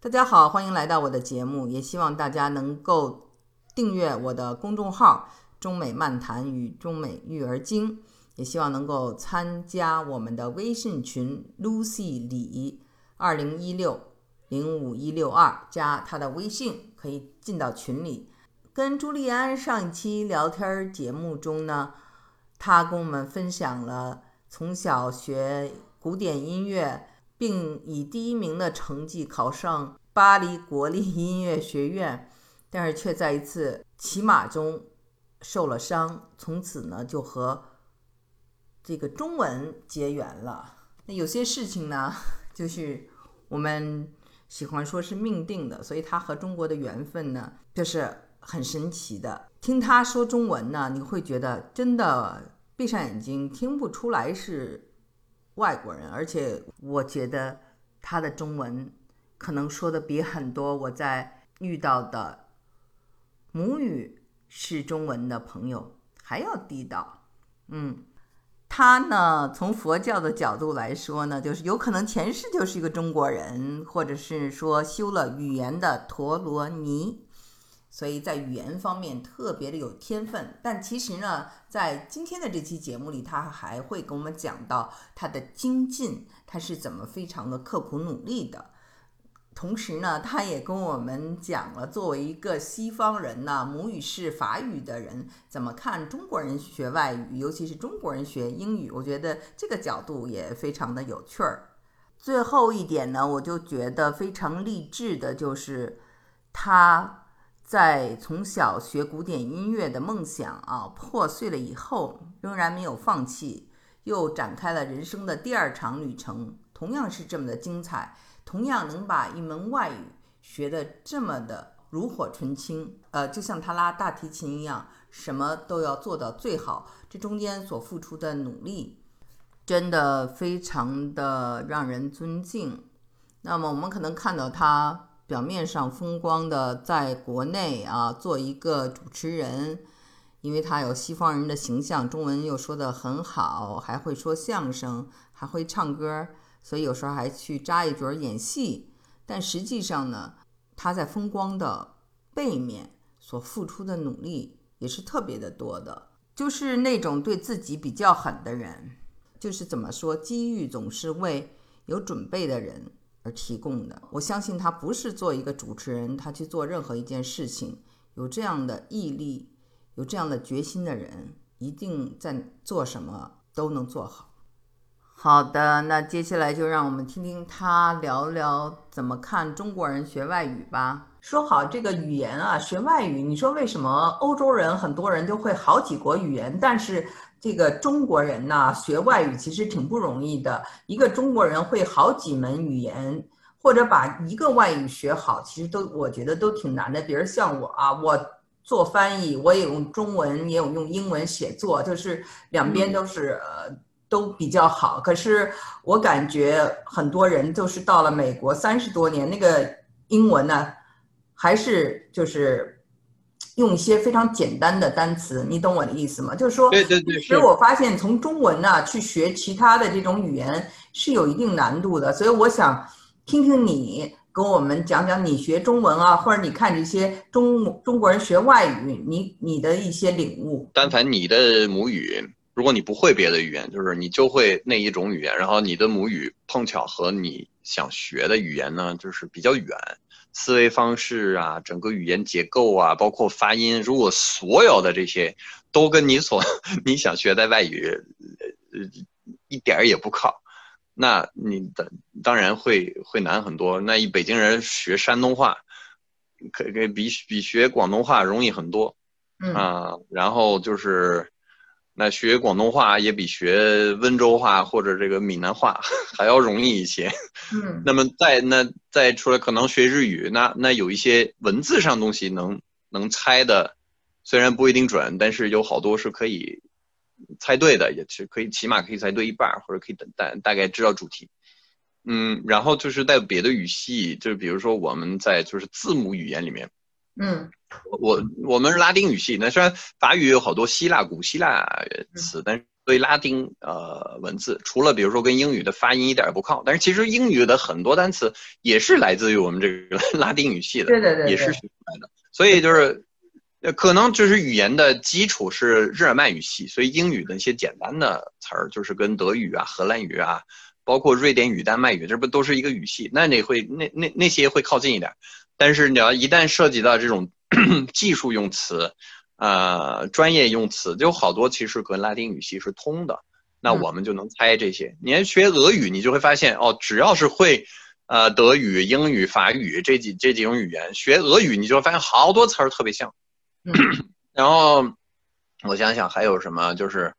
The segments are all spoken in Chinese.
大家好，欢迎来到我的节目，也希望大家能够订阅我的公众号“中美漫谈与中美育儿经”，也希望能够参加我们的微信群 “Lucy 李二零一六零五一六二”，加他的微信可以进到群里。跟朱利安上一期聊天节目中呢，他跟我们分享了从小学古典音乐。并以第一名的成绩考上巴黎国立音乐学院，但是却在一次骑马中受了伤，从此呢就和这个中文结缘了。那有些事情呢，就是我们喜欢说是命定的，所以他和中国的缘分呢，就是很神奇的。听他说中文呢，你会觉得真的闭上眼睛听不出来是。外国人，而且我觉得他的中文可能说的比很多我在遇到的母语是中文的朋友还要地道。嗯，他呢，从佛教的角度来说呢，就是有可能前世就是一个中国人，或者是说修了语言的陀罗尼。所以在语言方面特别的有天分，但其实呢，在今天的这期节目里，他还会跟我们讲到他的精进，他是怎么非常的刻苦努力的。同时呢，他也跟我们讲了，作为一个西方人呢，母语是法语的人，怎么看中国人学外语，尤其是中国人学英语。我觉得这个角度也非常的有趣儿。最后一点呢，我就觉得非常励志的，就是他。在从小学古典音乐的梦想啊破碎了以后，仍然没有放弃，又展开了人生的第二场旅程，同样是这么的精彩，同样能把一门外语学得这么的炉火纯青。呃，就像他拉大提琴一样，什么都要做到最好，这中间所付出的努力，真的非常的让人尊敬。那么我们可能看到他。表面上风光的在国内啊做一个主持人，因为他有西方人的形象，中文又说得很好，还会说相声，还会唱歌，所以有时候还去扎一角演戏。但实际上呢，他在风光的背面所付出的努力也是特别的多的，就是那种对自己比较狠的人，就是怎么说，机遇总是为有准备的人。提供的，我相信他不是做一个主持人，他去做任何一件事情，有这样的毅力，有这样的决心的人，一定在做什么都能做好。好的，那接下来就让我们听听他聊聊怎么看中国人学外语吧。说好这个语言啊，学外语，你说为什么欧洲人很多人都会好几国语言，但是？这个中国人呢，学外语其实挺不容易的。一个中国人会好几门语言，或者把一个外语学好，其实都我觉得都挺难的。比如像我啊，我做翻译，我也用中文，也有用英文写作，就是两边都是呃都比较好。可是我感觉很多人就是到了美国三十多年，那个英文呢，还是就是。用一些非常简单的单词，你懂我的意思吗？就是说，对对对。其实我发现从中文呢去学其他的这种语言是有一定难度的，所以我想听听你跟我们讲讲你学中文啊，或者你看这些中中国人学外语，你你的一些领悟。但凡你的母语，如果你不会别的语言，就是你就会那一种语言，然后你的母语碰巧和你想学的语言呢，就是比较远。思维方式啊，整个语言结构啊，包括发音，如果所有的这些都跟你所 你想学的外语，呃，一点儿也不靠，那你的当然会会难很多。那一北京人学山东话，可可比比学广东话容易很多，啊，然后就是。那学广东话也比学温州话或者这个闽南话 还要容易一些。嗯，那么再那再出来可能学日语，那那有一些文字上东西能能猜的，虽然不一定准，但是有好多是可以猜对的，也是可以起码可以猜对一半，或者可以等大大概知道主题。嗯，然后就是在别的语系，就是比如说我们在就是字母语言里面。嗯，我我们是拉丁语系，那虽然法语有好多希腊古希腊词，但是对拉丁呃文字，除了比如说跟英语的发音一点也不靠，但是其实英语的很多单词也是来自于我们这个拉丁语系的，对对对，也是学出来的。所以就是，可能就是语言的基础是日耳曼语系，所以英语的一些简单的词儿，就是跟德语啊、荷兰语啊，包括瑞典语、丹麦语，这不都是一个语系？那你会那那那些会靠近一点，但是你要一旦涉及到这种 技术用词。呃，专业用词就好多，其实跟拉丁语系是通的，那我们就能猜这些。你要学俄语，你就会发现哦，只要是会，呃，德语、英语、法语这几这几种语言，学俄语你就会发现好多词儿特别像。然后我想想还有什么，就是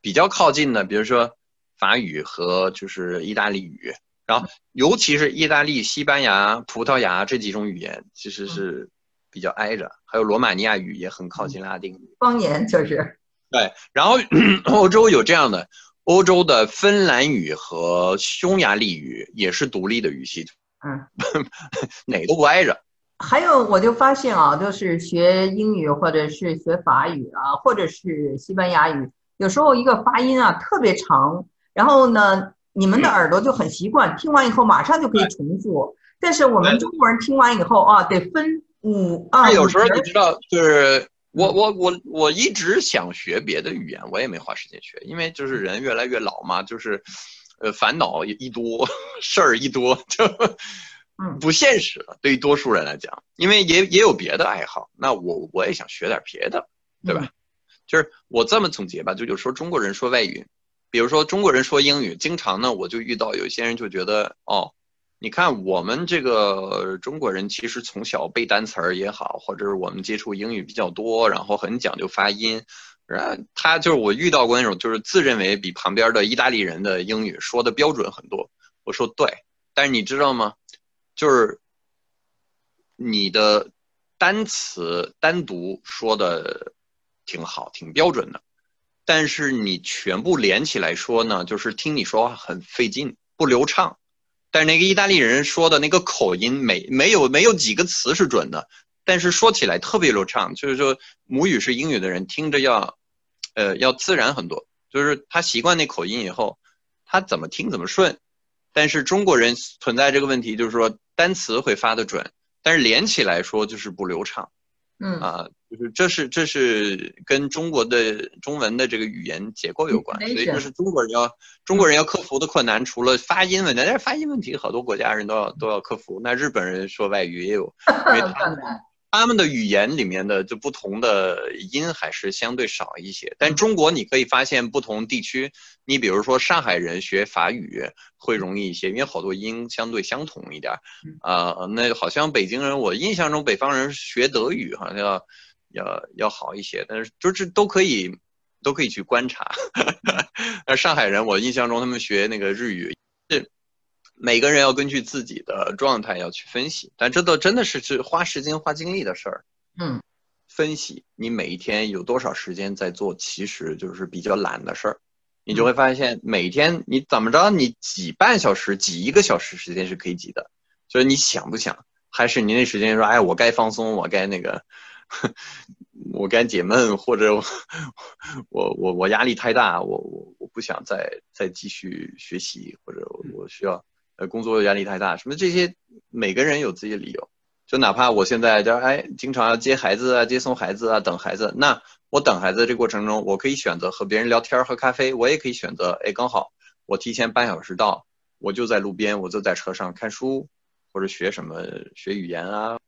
比较靠近的，比如说法语和就是意大利语，然后尤其是意大利、西班牙、葡萄牙这几种语言，其实是。比较挨着，还有罗马尼亚语也很靠近拉丁语，方言就是。对，然后 欧洲有这样的，欧洲的芬兰语和匈牙利语也是独立的语系。嗯，哪都不挨着。还有，我就发现啊，就是学英语或者是学法语啊，或者是西班牙语，有时候一个发音啊特别长，然后呢，你们的耳朵就很习惯，听完以后马上就可以重复。但是我们中国人听完以后啊，得分。五啊，有时候你知道，就是我我我我一直想学别的语言，我也没花时间学，因为就是人越来越老嘛，就是，呃，烦恼一多，事儿一多，就不现实了。对于多数人来讲，因为也也有别的爱好，那我我也想学点别的，对吧？就是我这么总结吧，就有时候中国人说外语，比如说中国人说英语，经常呢，我就遇到有些人就觉得哦。你看，我们这个中国人其实从小背单词儿也好，或者是我们接触英语比较多，然后很讲究发音。然他就是我遇到过那种，就是自认为比旁边的意大利人的英语说的标准很多。我说对，但是你知道吗？就是你的单词单独说的挺好，挺标准的，但是你全部连起来说呢，就是听你说话很费劲，不流畅。但是那个意大利人说的那个口音没没有没有几个词是准的，但是说起来特别流畅。就是说母语是英语的人听着要，呃，要自然很多。就是他习惯那口音以后，他怎么听怎么顺。但是中国人存在这个问题，就是说单词会发的准，但是连起来说就是不流畅。嗯啊，就是这是这是跟中国的中文的这个语言结构有关，所以这是中国人要中国人要克服的困难。除了发音问题，但是发音问题好多国家人都要都要克服。那日本人说外语也有，因为他们。他们的语言里面的就不同的音还是相对少一些，但中国你可以发现不同地区，你比如说上海人学法语会容易一些，因为好多音相对相同一点。啊，那好像北京人，我印象中北方人学德语好像要要要好一些，但是就是都可以都可以去观察。那 上海人，我印象中他们学那个日语是。每个人要根据自己的状态要去分析，但这都真的是是花时间花精力的事儿。嗯，分析你每一天有多少时间在做，其实就是比较懒的事儿。你就会发现，每天你怎么着，你挤半小时、挤一个小时时间是可以挤的。就是你想不想，还是你那时间说，哎，我该放松，我该那个，我该解闷，或者我我我压力太大，我我我不想再再继续学习，或者我需要。呃，工作压力太大，什么这些，每个人有自己的理由。就哪怕我现在就哎，经常要接孩子啊，接送孩子啊，等孩子。那我等孩子这过程中，我可以选择和别人聊天喝咖啡，我也可以选择哎，刚好我提前半小时到，我就在路边，我就在车上看书或者学什么学语言啊。